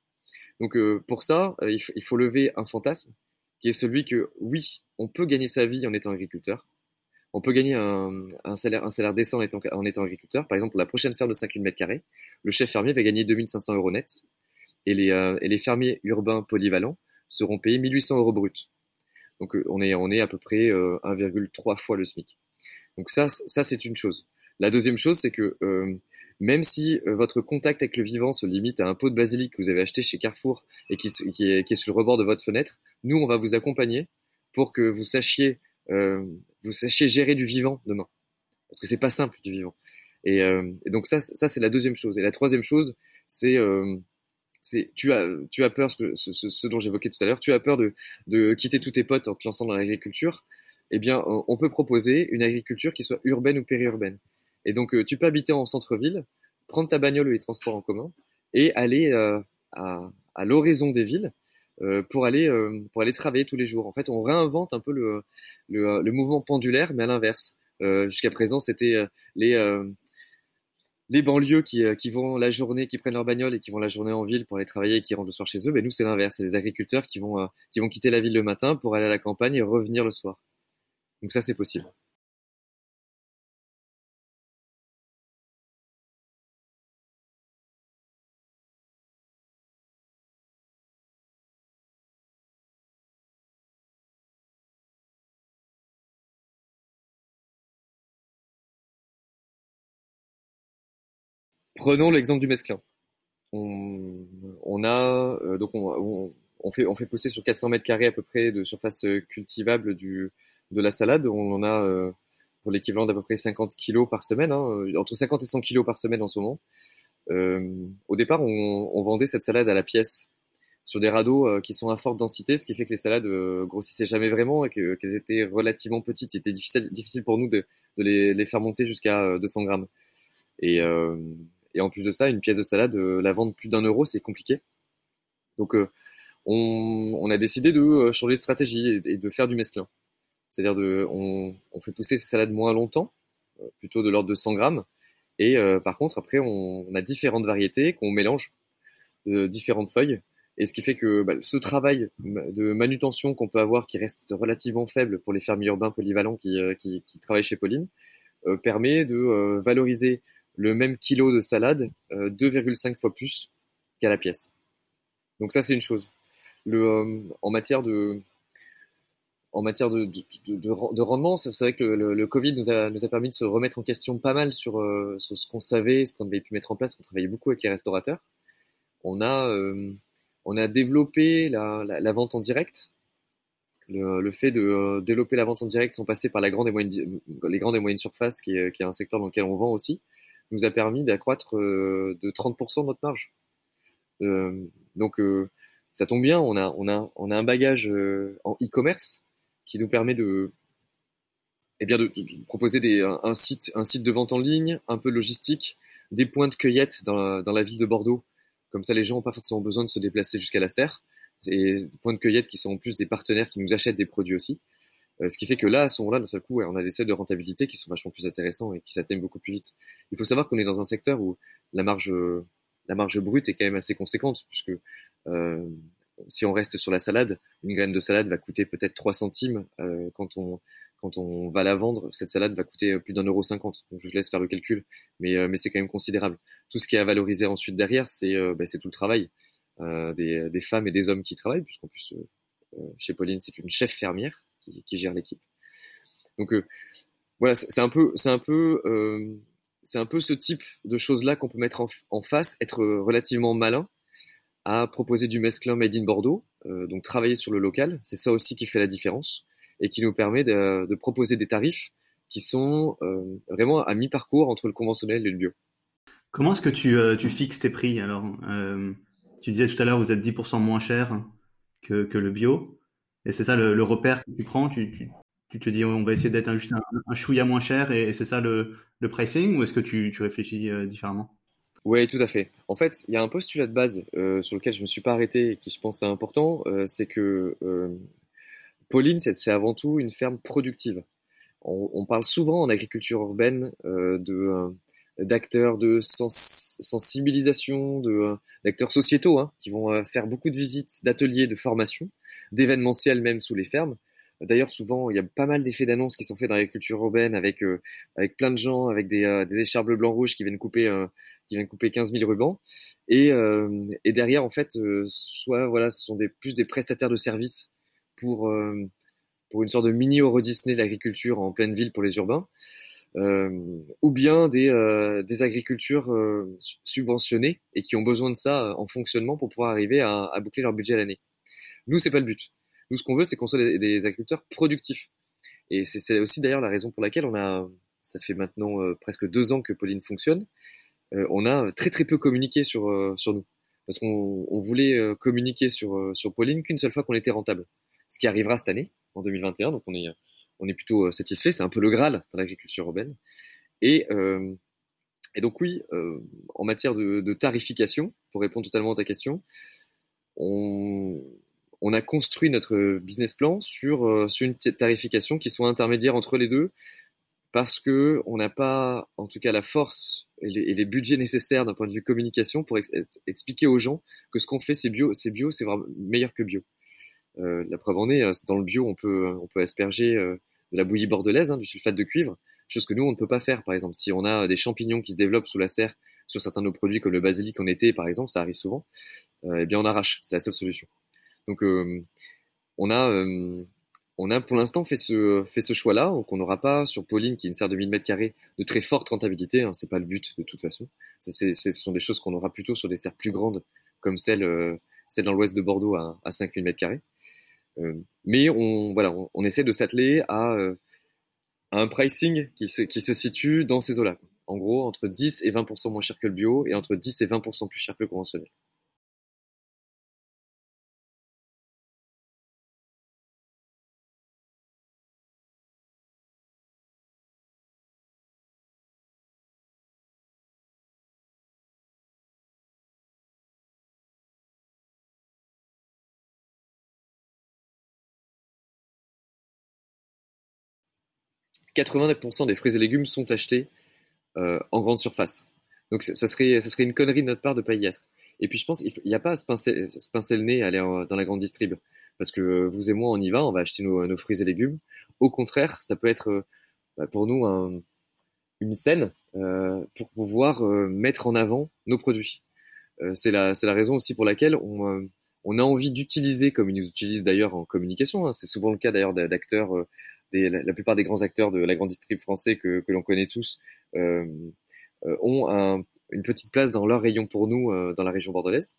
Donc pour ça, il, faut lever un fantasme qui est celui que oui, on peut gagner sa vie en étant agriculteur. On peut gagner un, salaire, décent en étant, en étant agriculteur. Par exemple, pour la prochaine ferme de 5000 mètres carrés, le chef fermier va gagner 2500 euros net et les, euh, et les fermiers urbains polyvalents seront payés 1800 euros brut. Donc euh, on est, on est à peu près euh, 1,3 fois le SMIC. Donc ça, ça c'est une chose. La deuxième chose, c'est que euh, même si euh, votre contact avec le vivant se limite à un pot de basilic que vous avez acheté chez Carrefour et qui, qui, est, qui est, sur le rebord de votre fenêtre, nous, on va vous accompagner pour que vous sachiez, euh, vous sachiez gérer du vivant demain. Parce que c'est pas simple du vivant. Et, euh, donc ça, ça c'est la deuxième chose. Et la troisième chose, c'est euh, tu as peur ce, ce, dont j'évoquais tout à l'heure tu as peur de, quitter tous tes potes en te lançant dans l'agriculture eh bien on peut proposer une agriculture qui soit urbaine ou périurbaine et donc, euh, tu peux habiter en centre-ville, prendre ta bagnole ou les transports en commun et aller euh, à, à l'horizon des villes euh, pour aller travailler tous les jours. En fait, on réinvente un peu le mouvement pendulaire, mais à l'inverse. Jusqu'à présent, c'était les les banlieues qui, qui vont la journée, qui prennent leur bagnole et qui vont la journée en ville pour aller travailler et qui rentrent le soir chez eux. Mais nous, c'est l'inverse. C'est les agriculteurs qui vont qui vont quitter la ville le matin pour aller à la campagne et revenir le soir. Donc ça, c'est possible. Prenons l'exemple du mesclin. On, on a euh, donc on, on, fait on fait pousser sur 400 mètres carrés à peu près de surface cultivable du de la salade. On en a euh, pour l'équivalent d'à peu près 50 kilos par semaine, hein, entre 50 et 100 kilos par semaine en ce moment. Euh, au départ, on, on, vendait cette salade à la pièce sur des radeaux euh, qui sont à forte densité, ce qui fait que les salades euh, grossissaient jamais vraiment et qu'elles étaient relativement petites. C'était difficile, difficile pour nous de, de les, les, faire monter jusqu'à 200 grammes. Et, et en plus de ça, une pièce de salade, euh, la vendre plus d'un euro, c'est compliqué. Donc, euh, on, a décidé de euh, changer de stratégie et, de faire du mesclin. C'est-à-dire on, fait pousser ces salades moins longtemps, plutôt de l'ordre de 100 grammes. Et par contre, après, on, a différentes variétés qu'on mélange de différentes feuilles. Et ce qui fait que bah, ce travail de manutention qu'on peut avoir, qui reste relativement faible pour les fermiers urbains polyvalents qui, travaillent chez Pauline, permet de valoriser le même kilo de salade 2,5 euh, fois plus qu'à la pièce. Donc ça c'est une chose. Euh, en matière de rendement, c'est vrai que le, Covid nous a, permis de se remettre en question pas mal sur, euh, ce qu'on savait, ce qu'on avait pu mettre en place. On travaillait beaucoup avec les restaurateurs. On a, développé la, vente en direct. Le, fait de développer la vente en direct sans passer par la grande et moyenne, les grandes et moyennes surfaces, qui est un secteur dans lequel on vend aussi, nous a permis d'accroître euh, de 30% notre marge. Euh, donc euh, ça tombe bien, on a, on a, on a un bagage en e-commerce qui nous permet de, eh bien de, de, proposer des, un, site, un site de vente en ligne, un peu logistique, des points de cueillette dans la, dans la ville de Bordeaux. Comme ça, les gens n'ont pas forcément besoin de se déplacer jusqu'à la serre. Et des points de cueillette qui sont en plus des partenaires qui nous achètent des produits aussi. Euh, ce qui fait que là, à ce moment-là, d'un seul coup, on a des seuils de rentabilité qui sont vachement plus intéressants et qui s'atteignent beaucoup plus vite. Il faut savoir qu'on est dans un secteur où la marge, la marge brute est quand même assez conséquente, puisque euh, si on reste sur la salade, une graine de salade va coûter peut-être 3 centimes quand on quand on va la vendre, cette salade va coûter plus d'un euro cinquante. Je laisse faire le calcul, mais, mais c'est quand même considérable. Tout ce qui est à valoriser ensuite derrière, c'est bah, c'est tout le travail des, des, femmes et des hommes qui travaillent, puisqu'en plus chez Pauline, c'est une chef fermière qui, gère l'équipe. Donc voilà, c'est un peu, c'est un peu c'est un peu ce type de choses-là qu'on peut mettre en, face, être relativement malin à proposer du mesclin made in Bordeaux, euh, donc travailler sur le local. C'est ça aussi qui fait la différence et qui nous permet de, proposer des tarifs qui sont euh, vraiment à mi-parcours entre le conventionnel et le bio. Comment est-ce que tu, euh, fixes tes prix alors Tu disais tout à l'heure, vous êtes 10% moins cher que, le bio. Et c'est ça le, repère que tu prends tu, te dis on va essayer d'être juste un, un chouïa moins cher et, c'est ça le, pricing ou est-ce que tu, réfléchis euh, différemment? Oui, tout à fait. En fait, il y a un postulat de base euh, sur lequel je me suis pas arrêté et qui je pense est important, euh, c'est que Pauline, c'est avant tout une ferme productive. On parle souvent en agriculture urbaine de d'acteurs de sens, sensibilisation, de d'acteurs sociétaux hein, qui vont faire beaucoup de visites, d'ateliers, de formation, d'événementiels même sous les fermes. D'ailleurs, souvent, il y a pas mal d'effets d'annonce qui sont faits dans l'agriculture urbaine avec euh, avec plein de gens, avec des, euh, écharpes blanc rouge qui couper euh, qui viennent couper 15 000 rubans. Et, et derrière, en fait, soit voilà, ce sont plus des prestataires de services pour pour une sorte de mini Euro Disney de l'agriculture en pleine ville pour les urbains, ou bien des des agricultures subventionnées et qui ont besoin de ça en fonctionnement pour pouvoir arriver à, boucler leur budget à l'année. Nous, c'est pas le but. Nous, ce qu'on veut, c'est qu'on soit des, agriculteurs productifs. Et c'est aussi d'ailleurs la raison pour laquelle on a, ça fait maintenant euh, presque deux ans que Pauline fonctionne, euh, on a très très peu communiqué sur euh, sur nous, parce qu'on on voulait communiquer sur sur Pauline qu'une seule fois qu'on était rentable, ce qui arrivera cette année en 2021. Donc on est on est plutôt satisfait. C'est un peu le graal dans l'agriculture urbaine. Et et donc oui, en matière de, tarification, pour répondre totalement à ta question, on a construit notre business plan sur, euh, sur une tarification qui soit intermédiaire entre les deux parce que on n'a pas, en tout cas, la force et les, budgets nécessaires d'un point de vue communication pour expliquer aux gens que ce qu'on fait c'est bio, c'est bio, c'est vraiment meilleur que bio. Euh, la preuve en est, euh, dans le bio, on peut, on peut asperger de la bouillie bordelaise, hein, du sulfate de cuivre, chose que nous on ne peut pas faire. Par exemple, si on a des champignons qui se développent sous la serre sur certains de nos produits comme le basilic en été, par exemple, ça arrive souvent, eh bien on arrache. C'est la seule solution. Donc euh, on a euh, on a pour l'instant fait ce fait ce choix-là, donc on n'aura pas sur Pauline qui est une serre de 1000 mètres carrés de très forte rentabilité. Hein, c'est pas le but de toute façon. Ce sont des choses qu'on aura plutôt sur des serres plus grandes comme celle euh, celle dans l'ouest de Bordeaux à, à 5000 mètres carrés. Mais on voilà, on, essaie de s'atteler à, à, un pricing qui se qui se situe dans ces eaux-là. En gros, entre 10 et 20% moins cher que le bio et entre 10 et 20% plus cher que le conventionnel. 89% des fruits et légumes sont achetés euh, en grande surface. Donc ça serait, ça serait une connerie de notre part de pas y être. Et puis je pense qu'il n'y a pas à se pincer, le nez à aller dans la grande distrib. Parce que vous et moi, on y va, on va acheter nos, fruits et légumes. Au contraire, ça peut être euh, bah, pour nous un, une scène euh, pour pouvoir euh, mettre en avant nos produits. Euh, c'est la, la raison aussi pour laquelle on, on a envie d'utiliser, comme ils nous utilisent d'ailleurs en communication, hein, c'est souvent le cas d'ailleurs d'acteurs la, plupart des grands acteurs de la grande distrib français que, l'on connaît tous euh, euh, ont un, une petite place dans leur rayon pour nous euh, dans la région bordelaise,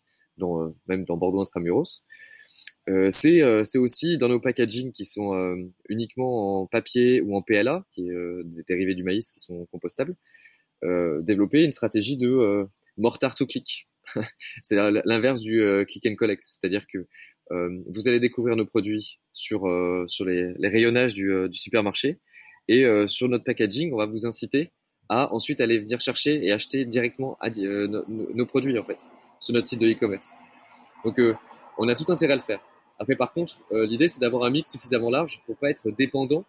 même dans Bordeaux intramuros. Euh, c'est aussi dans nos packaging qui sont uniquement en papier ou en PLA, qui est des dérivés du maïs qui sont compostables, développer une stratégie de mortar to click. c'est l'inverse du click and collect, c'est-à-dire que vous allez découvrir nos produits sur euh, les, rayonnages du, euh, supermarché et sur notre packaging, on va vous inciter à ensuite aller venir chercher et acheter directement nos, produits en fait sur notre site de e-commerce. Donc on a tout intérêt à le faire. Après par contre, l'idée c'est d'avoir un mix suffisamment large pour pas être dépendant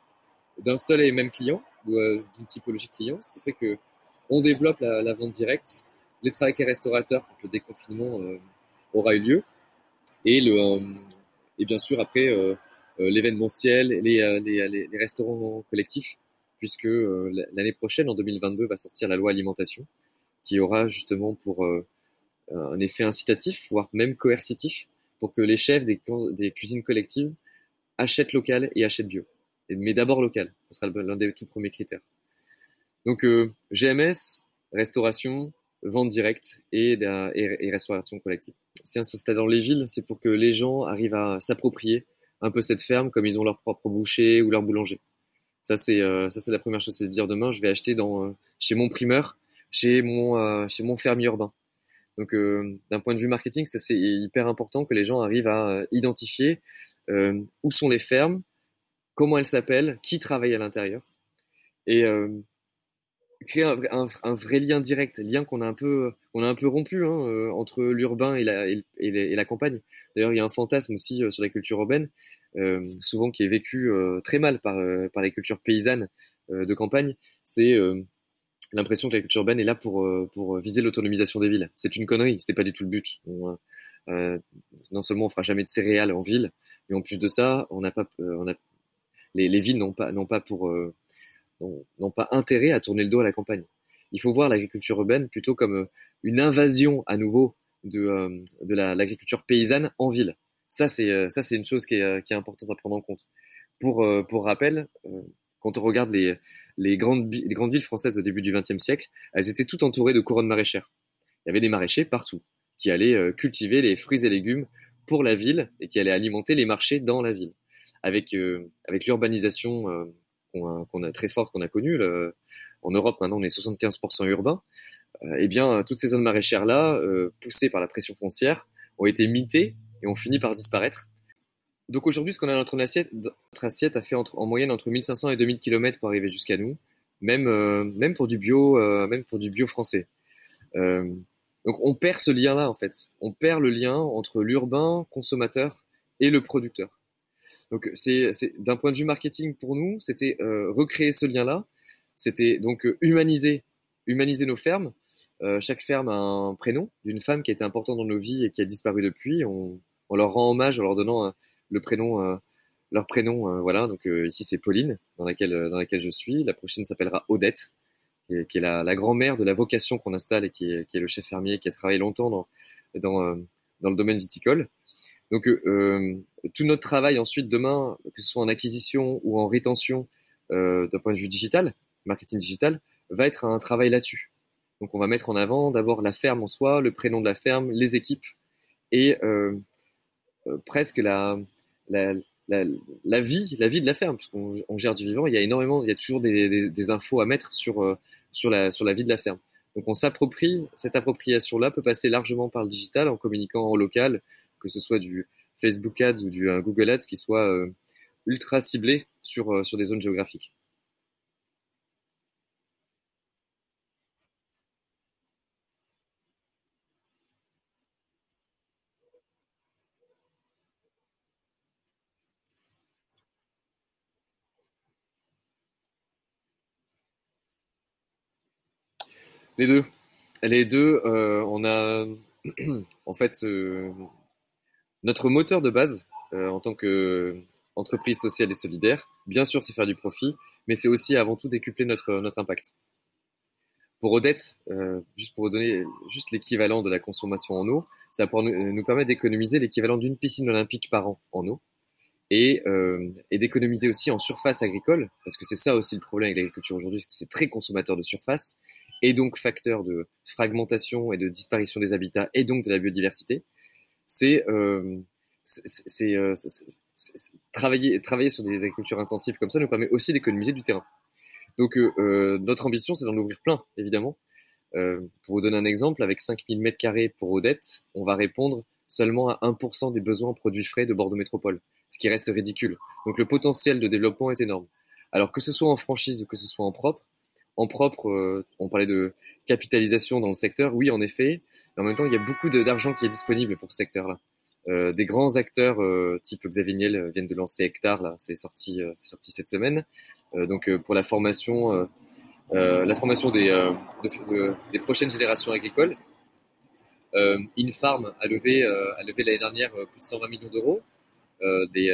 d'un seul et même client ou d'une typologie de client, ce qui fait que on développe la, la vente directe, les travaux avec les restaurateurs pour que le déconfinement aura eu lieu, et le et bien sûr après l'événementiel, les, les, les, restaurants collectifs, puisque l'année prochaine, en 2022, va sortir la loi alimentation, qui aura justement pour un effet incitatif, voire même coercitif, pour que les chefs des, des cuisines collectives achètent local et achètent bio. Mais d'abord local, ce sera l'un des tout premiers critères. Donc euh, GMS, restauration, vente directe et, et, restauration collective. Si on s'installe dans les villes, c'est pour que les gens arrivent à s'approprier un peu cette ferme comme ils ont leur propre boucher ou leur boulanger. Ça c'est euh, ça c'est la première chose, c'est se dire demain je vais acheter dans euh, chez mon primeur, chez mon euh, chez mon fermier urbain. Donc d'un point de vue marketing, c'est hyper important que les gens arrivent à identifier où sont les fermes, comment elles s'appellent, qui travaille à l'intérieur et créer un, vrai lien direct, lien qu'on a un peu, on a un peu rompu hein, euh, entre l'urbain et la, et, la campagne. D'ailleurs, il y a un fantasme aussi euh, sur la culture urbaine, euh, souvent qui est vécu euh, très mal par, par les cultures paysannes de campagne. C'est l'impression que la culture urbaine est là pour, pour viser l'autonomisation des villes. C'est une connerie, c'est pas du tout le but. non seulement on fera jamais de céréales en ville, mais en plus de ça, on n'a pas, on a, les, les villes n'ont pas, n'ont pas pour n'ont pas intérêt à tourner le dos à la campagne. Il faut voir l'agriculture urbaine plutôt comme euh, une invasion à nouveau de, euh, de l'agriculture paysanne en ville. Ça, c'est euh, une chose qui est, qui est importante à prendre en compte. Pour, pour rappel, quand on regarde les, les, grandes, les grandes villes françaises au début du XXe siècle, elles étaient toutes entourées de couronnes maraîchères. Il y avait des maraîchers partout qui allaient cultiver les fruits et légumes pour la ville et qui allaient alimenter les marchés dans la ville. Avec, avec l'urbanisation qu'on a, très forte, qu'on a connue. en Europe, maintenant, on est 75% urbain. Euh, eh bien, toutes ces zones maraîchères-là, euh, poussées par la pression foncière, ont été mitées et ont fini par disparaître. Donc aujourd'hui, ce qu'on a dans notre assiette, notre assiette a fait en moyenne entre 1500 et 2000 km pour arriver jusqu'à nous, même, euh, même pour du bio, même pour du bio français. donc on perd ce lien-là en fait. On perd le lien entre l'urbain consommateur et le producteur. Donc c'est d'un point de vue marketing pour nous, c'était euh, recréer ce lien-là. C'était donc euh, humaniser, humaniser nos fermes. Euh, chaque ferme a un prénom d'une femme qui a été importante dans nos vies et qui a disparu depuis. On, on leur rend hommage en leur donnant le prénom, leur prénom. voilà. Donc ici c'est Pauline dans laquelle dans laquelle je suis. La prochaine s'appellera Odette, qui est, qui est la, la grand-mère de la vocation qu'on installe et qui est, qui est, le chef fermier qui a travaillé longtemps dans dans, dans le domaine viticole. Donc euh, euh, tout notre travail ensuite demain, que ce soit en acquisition ou en rétention euh, d'un point de vue digital, marketing digital, va être un travail là-dessus. Donc on va mettre en avant d'abord la ferme en soi, le prénom de la ferme, les équipes et presque la, vie, la vie de la ferme, puisqu'on on gère du vivant. Il y a énormément, il y a toujours des, infos à mettre sur la sur la vie de la ferme. Donc on s'approprie cette appropriation-là peut passer largement par le digital en communiquant en local, que ce soit du Facebook Ads ou du euh, Google Ads qui soit euh, ultra ciblé sur, euh, sur des zones géographiques. Les deux. Les deux, on a en fait notre moteur de base, euh, en tant qu'entreprise sociale et solidaire, bien sûr, c'est faire du profit, mais c'est aussi avant tout décupler notre, notre impact. Pour Odette, euh, juste pour donner juste l'équivalent de la consommation en eau, ça nous, nous permet d'économiser l'équivalent d'une piscine olympique par an en eau et, euh, et d'économiser aussi en surface agricole, parce que c'est ça aussi le problème avec l'agriculture aujourd'hui, c'est très consommateur de surface et donc facteur de fragmentation et de disparition des habitats et donc de la biodiversité c'est euh, c'est euh, travailler travailler sur des agricultures intensives comme ça nous permet aussi d'économiser du terrain. Donc euh, notre ambition c'est d'en ouvrir plein évidemment. pour vous donner un exemple, avec 5000 mètres carrés pour Odette, on va répondre seulement à 1% des besoins en produits frais de Bordeaux Métropole, ce qui reste ridicule. Donc le potentiel de développement est énorme. Alors que ce soit en franchise ou que ce soit en propre, en propre, on parlait de capitalisation dans le secteur, oui en effet, en même temps, il y a beaucoup d'argent qui est disponible pour ce secteur-là. Euh, des grands acteurs euh, type Xavier Niel euh, viennent de lancer Hectare, là, c'est sorti, euh, cette semaine. Euh, donc pour la formation, la formation des, de, des prochaines générations agricoles. Infarm a levé, l'année dernière plus de 120 millions d'euros. des,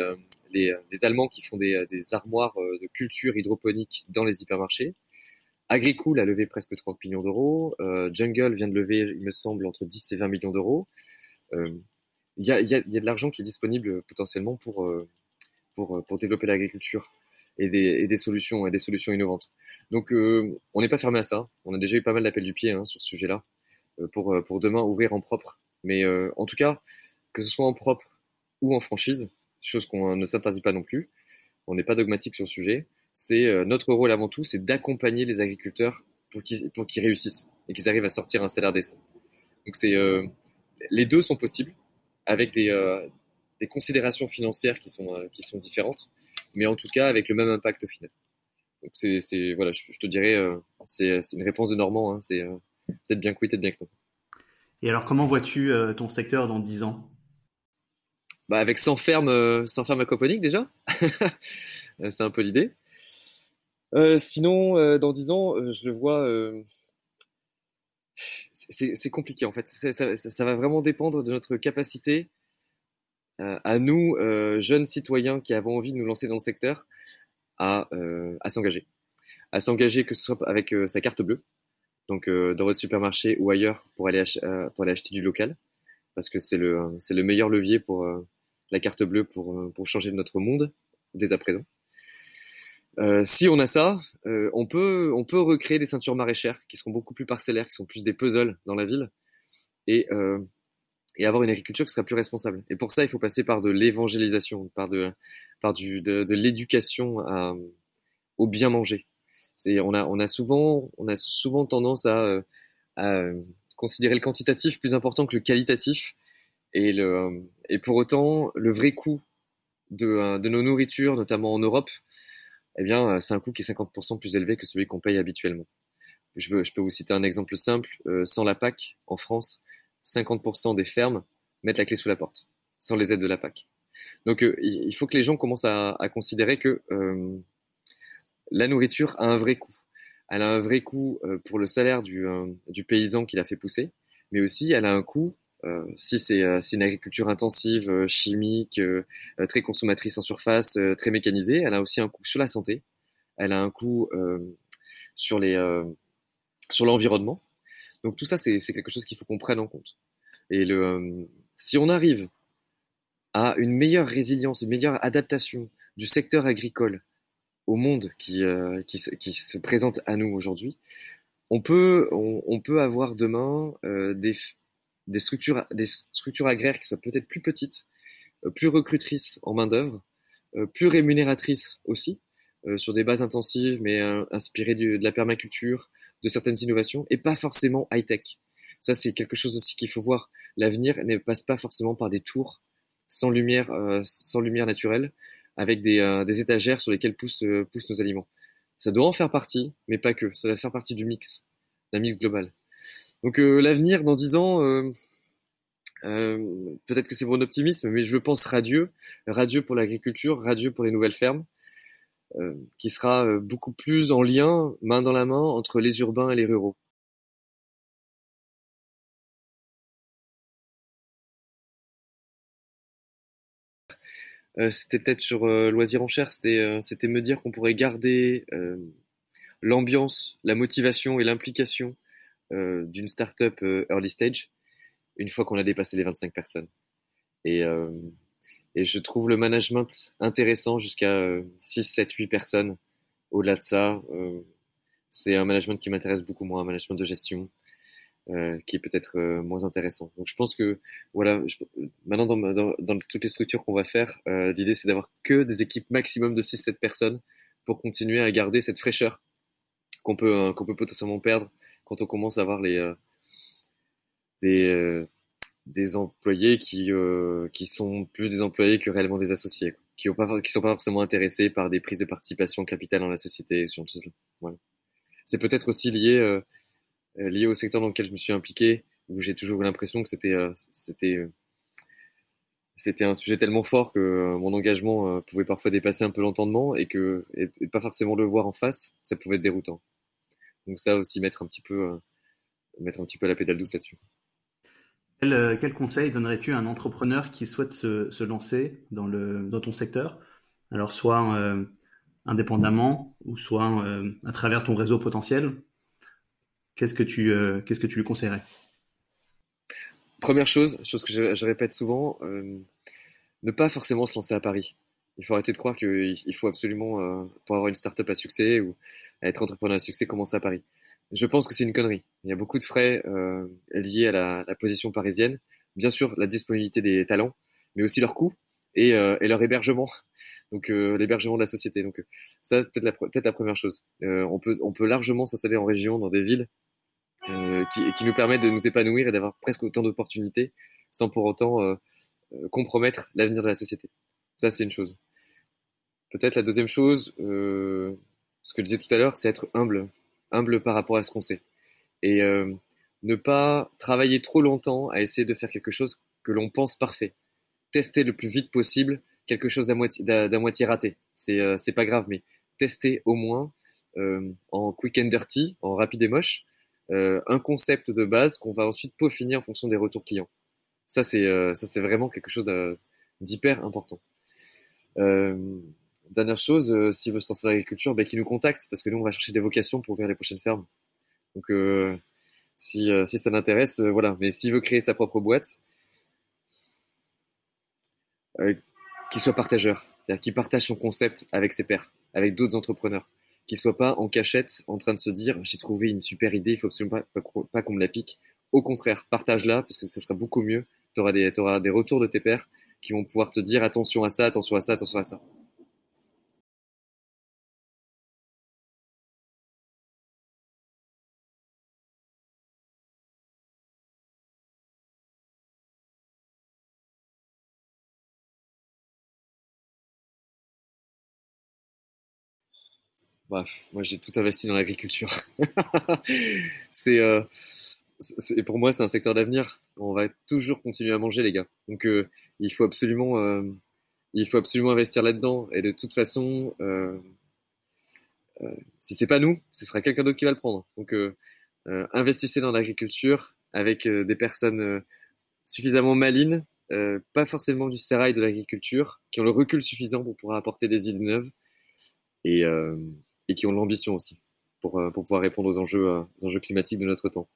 Allemands qui font des armoires de culture hydroponique dans les hypermarchés. Agricool a levé presque 30 millions d'euros. Jungle vient de lever, il me semble, entre 10 et 20 millions d'euros. Il y a, y, a, y, a, de l'argent qui est disponible potentiellement pour, pour, pour développer l'agriculture et des, et des solutions et des solutions innovantes. Donc euh, on n'est pas fermé à ça. On a déjà eu pas mal d'appels du pied hein, sur ce sujet-là euh, pour euh, pour demain ouvrir en propre. Mais en tout cas, que ce soit en propre ou en franchise, chose qu'on ne s'interdit pas non plus. On n'est pas dogmatique sur le sujet. C'est notre rôle avant tout, c'est d'accompagner les agriculteurs pour qu'ils pour qu'ils réussissent et qu'ils arrivent à sortir un salaire décent. Donc c'est les deux sont possibles avec des des considérations financières qui sont qui sont différentes mais en tout cas avec le même impact au final. Donc c'est, c'est voilà, je, te dirais, euh, c'est, une réponse de Normand. Hein, c'est euh, peut-être bien que oui, peut-être bien que non. Et alors, comment vois-tu euh, ton secteur dans 10 ans? Bah, avec 100 fermes, 100 fermes aquaponiques déjà. c'est un peu l'idée. Sinon, dans 10 ans, je le vois. C'est, compliqué en fait. Ça, ça, ça, va vraiment dépendre de notre capacité euh, à nous, euh, jeunes citoyens qui avons envie de nous lancer dans le secteur, à, euh, à s'engager. À s'engager que ce soit avec sa carte bleue, donc dans votre supermarché ou ailleurs pour aller, pour aller acheter du local, parce que c'est le, le meilleur levier pour la carte bleue pour, pour changer notre monde dès à présent. Euh, si on a ça, euh, on peut on peut recréer des ceintures maraîchères qui seront beaucoup plus parcellaires, qui sont plus des puzzles dans la ville, et euh, et avoir une agriculture qui sera plus responsable. Et pour ça, il faut passer par de l'évangélisation, par de, par du, de, de l'éducation au bien manger. C'est, on a, on a souvent, on a souvent tendance à, à considérer le quantitatif plus important que le qualitatif. Et le, et pour autant, le vrai coût de, de nos nourritures, notamment en Europe, eh bien, c'est un coût qui est 50% plus élevé que celui qu'on paye habituellement. Je, peux vous citer un exemple simple. Euh, sans la PAC, en France, 50% des fermes mettent la clé sous la porte, sans les aides de la PAC. Donc euh, il faut que les gens commencent à, considérer que euh, la nourriture a un vrai coût. Elle a un vrai coût euh, pour le salaire du paysan qui l'a fait pousser, mais aussi elle a un coût si c'est une agriculture intensive, chimique, très consommatrice en surface, très mécanisée, elle a aussi un coût sur la santé, elle a un coût sur les sur l'environnement donc tout ça, c'est quelque chose qu'il faut qu'on prenne en compte. Et le, euh, si on arrive à une meilleure résilience, une meilleure adaptation du secteur agricole au monde qui, euh, qui, qui, se présente à nous aujourd'hui, on peut, on, on, peut avoir demain euh, des, des, structures, des structures agraires qui soient peut-être plus petites, euh, plus recrutrices en main-d'œuvre, euh, plus rémunératrices aussi, sur des bases intensives, mais inspirées de la permaculture, de certaines innovations et pas forcément high-tech. Ça, c'est quelque chose aussi qu'il faut voir. L'avenir ne passe pas forcément par des tours sans lumière, euh, sans lumière naturelle, avec des, euh, des, étagères sur lesquelles poussent, euh, poussent nos aliments. Ça doit en faire partie, mais pas que. Ça doit faire partie du mix, d'un mix global. Donc l'avenir dans dix ans, peut-être que c'est mon optimisme, mais je pense radieux, radieux pour l'agriculture, radieux pour les nouvelles fermes. Euh, qui sera euh, beaucoup plus en lien, main dans la main, entre les urbains et les ruraux. Euh, c'était peut-être sur loisir en chair, c'était me dire qu'on pourrait garder l'ambiance, la motivation et l'implication d'une startup early stage une fois qu'on a dépassé les 25 personnes. Et et je trouve le management intéressant jusqu'à 6, 7, 8 personnes. Au-delà de ça, euh, c'est un management qui m'intéresse beaucoup moins, un management de gestion. Euh, qui est peut-être euh, moins intéressant. Donc je pense que voilà, maintenant dans, toutes les structures qu'on va faire, euh, l'idée c'est d'avoir que des équipes maximum de 6-7 personnes pour continuer à garder cette fraîcheur qu'on peut euh, qu'on peut potentiellement perdre quand on commence à avoir les des des employés qui euh, qui sont plus des employés que réellement des associés, qui qui sont pas forcément intéressés par des prises de participation capitale dans la société. C'est peut-être aussi lié euh, euh, au secteur dans lequel je me suis impliqué, où j'ai toujours eu l'impression que c'était un sujet tellement fort que mon engagement pouvait parfois dépasser un peu l'entendement et que et, pas forcément le voir en face, ça pouvait être déroutant. Donc ça aussi mettre un petit peu mettre un petit peu la pédale douce là-dessus. Quel, quel conseil donnerais-tu à un entrepreneur qui souhaite se, se lancer dans, le, dans ton secteur? Alors, soit euh, indépendamment ou soit euh, à travers ton réseau potentiel Qu'est-ce que tu, euh, qu'est-ce que tu lui conseillerais? Première chose, chose que je, je répète souvent, ne pas forcément se lancer à Paris. Il faut arrêter de croire qu'il faut absolument, pour avoir une start-up à succès ou être entrepreneur à succès, commencer à Paris. Je pense que c'est une connerie. Il y a beaucoup de frais euh, liés à la, position parisienne. Bien sûr, la disponibilité des talents, mais aussi leur coût et, euh, et leur hébergement. Donc euh, l'hébergement de la société. Donc ça, peut-être la, peut-être la première chose. Euh, on peut, on peut largement s'installer en région, dans des villes, euh, qui, nous permettent de nous épanouir et d'avoir presque autant d'opportunités, sans pour autant euh, compromettre l'avenir de la société. Ça, c'est une chose. Peut-être la deuxième chose, ce que je disais tout à l'heure, c'est être humble humble par rapport à ce qu'on sait. Et euh, ne pas travailler trop longtemps à essayer de faire quelque chose que l'on pense parfait. Tester le plus vite possible quelque chose d'à moitié, moitié raté. C'est euh, c'est pas grave, mais tester au moins euh, en quick and dirty, en rapide et moche, euh, un concept de base qu'on va ensuite peaufiner en fonction des retours clients. Ça c'est euh, ça c'est vraiment quelque chose d'hyper important. Euh, Dernière chose, euh, s'il veut se lancer dans l'agriculture, ben, qu'il nous contacte, parce que nous, on va chercher des vocations pour ouvrir les prochaines fermes. Donc, euh, si, euh, si ça l'intéresse, euh, voilà. Mais s'il veut créer sa propre boîte, qu'il soit partageur, c'est-à-dire qu'il partage son concept avec ses pairs, avec d'autres entrepreneurs, qu'il soit pas en cachette en train de se dire j'ai trouvé une super idée, il faut absolument pas, qu'on me la pique. Au contraire, partage-la parce que ce sera beaucoup mieux. Tu auras des, des retours de tes pairs qui vont pouvoir te dire attention à ça, attention à ça, attention à ça. Bref, moi j'ai tout investi dans l'agriculture. c'est, euh, c'est, pour moi c'est un secteur d'avenir. On va toujours continuer à manger les gars. Donc euh, il faut absolument, euh, il faut absolument investir là-dedans. Et de toute façon, si c'est pas nous, ce sera quelqu'un d'autre qui va le prendre. Donc investissez dans l'agriculture avec des personnes suffisamment malines, pas forcément du sérail de l'agriculture, qui ont le recul suffisant pour pouvoir apporter des idées neuves. Et et qui ont l'ambition aussi pour, euh, pouvoir répondre euh, aux enjeux climatiques de notre temps.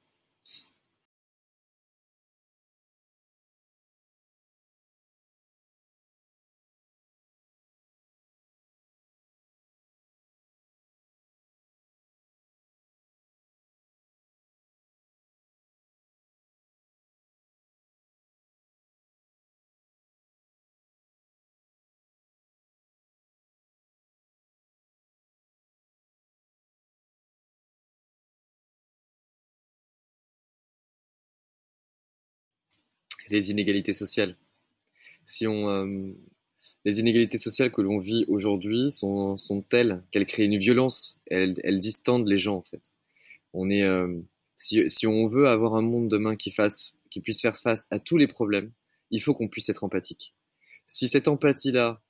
Les inégalités sociales. Si on, euh, les inégalités sociales que l'on vit aujourd'hui sont, sont telles qu'elles créent une violence, elles, elles distendent les gens en fait. On est, euh, si, si on veut avoir un monde demain qui fasse, qui puisse faire face à tous les problèmes, il faut qu'on puisse être empathique. Si cette empathie-là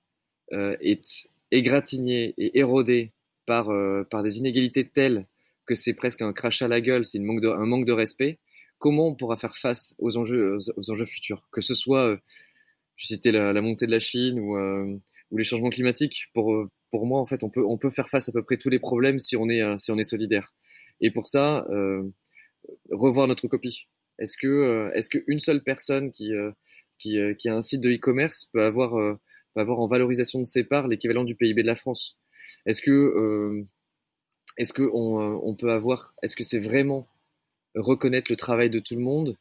euh, est égratignée et érodée par, euh, par des inégalités telles que c'est presque un crachat à la gueule, c'est un manque de respect, comment on pourra faire face aux enjeux, aux, enjeux futurs, que ce soit, euh, je citais la, montée de la Chine ou, euh, les changements climatiques. Pour, euh, moi, en fait, on peut, faire face à peu près tous les problèmes si on est, solidaire. Et pour ça, revoir notre copie. Est-ce que, est-ce qu'une seule personne qui, a un site de e-commerce peut avoir, en valorisation de ses parts l'équivalent du PIB de la France? Est-ce que, on peut avoir, est-ce que c'est vraiment reconnaître le travail de tout le monde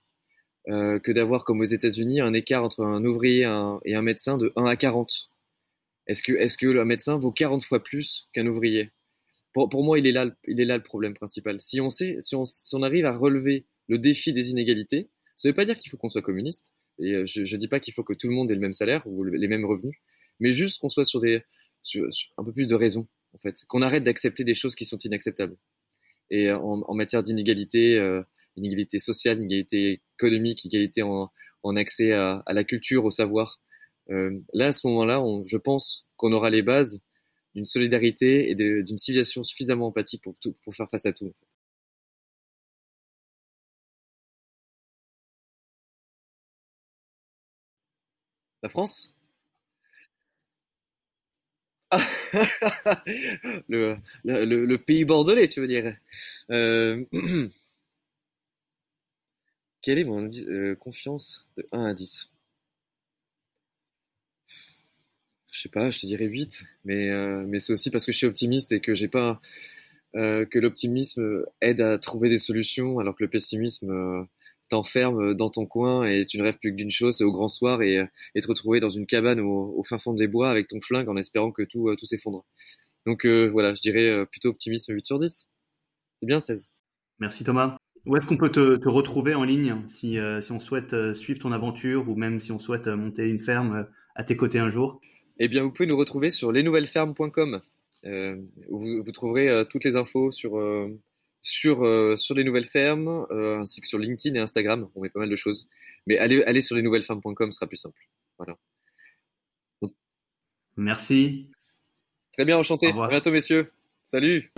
euh, que d'avoir, comme aux États-Unis, un écart entre un ouvrier et un médecin de 1 à 40. Est-ce que, que le médecin vaut 40 fois plus qu'un ouvrier? Pour, moi, il est, là, il est là le problème principal. Si on, sait, si, on, arrive à relever le défi des inégalités, ça ne veut pas dire qu'il faut qu'on soit communiste. Et euh, je ne dis pas qu'il faut que tout le monde ait le même salaire ou les mêmes revenus, mais juste qu'on soit sur, sur un peu plus de raison, en fait. Qu'on arrête d'accepter des choses qui sont inacceptables et en, matière d'inégalité, euh, inégalité sociale, inégalité économique, inégalité en, accès à, la culture, au savoir. Euh, là, à ce moment-là, je pense qu'on aura les bases d'une solidarité et d'une civilisation suffisamment empathique pour faire face à tout. La France? le, pays bordelais, tu veux dire. Euh... Quel est mon euh, confiance de 1 à 10 Je sais pas, je te dirais 8, mais, euh, mais c'est aussi parce que je suis optimiste et que j'ai pas que l'optimisme aide à trouver des solutions alors que le pessimisme euh, t'enferme dans ton coin et tu ne rêves plus que d'une chose, c'est au grand soir et, et, te retrouver dans une cabane au, au, fin fond des bois avec ton flingue en espérant que tout, tout s'effondre. Donc voilà, je dirais plutôt optimisme 8 sur 10. C'est bien 16. Merci Thomas. Où est-ce qu'on peut te, te, retrouver en ligne si, euh, si on souhaite euh, suivre ton aventure ou même si on souhaite euh, monter une ferme à tes côtés un jour? Eh bien, vous pouvez nous retrouver sur lesnouvellesfermes.com euh, où vous, vous trouverez toutes les infos sur, sur, sur les nouvelles fermes ainsi que sur LinkedIn et Instagram. On met pas mal de choses. Mais allez, allez sur lesnouvellesfermes.com, ce sera plus simple. Voilà. Merci. Très bien, enchanté. À bientôt, messieurs. Salut.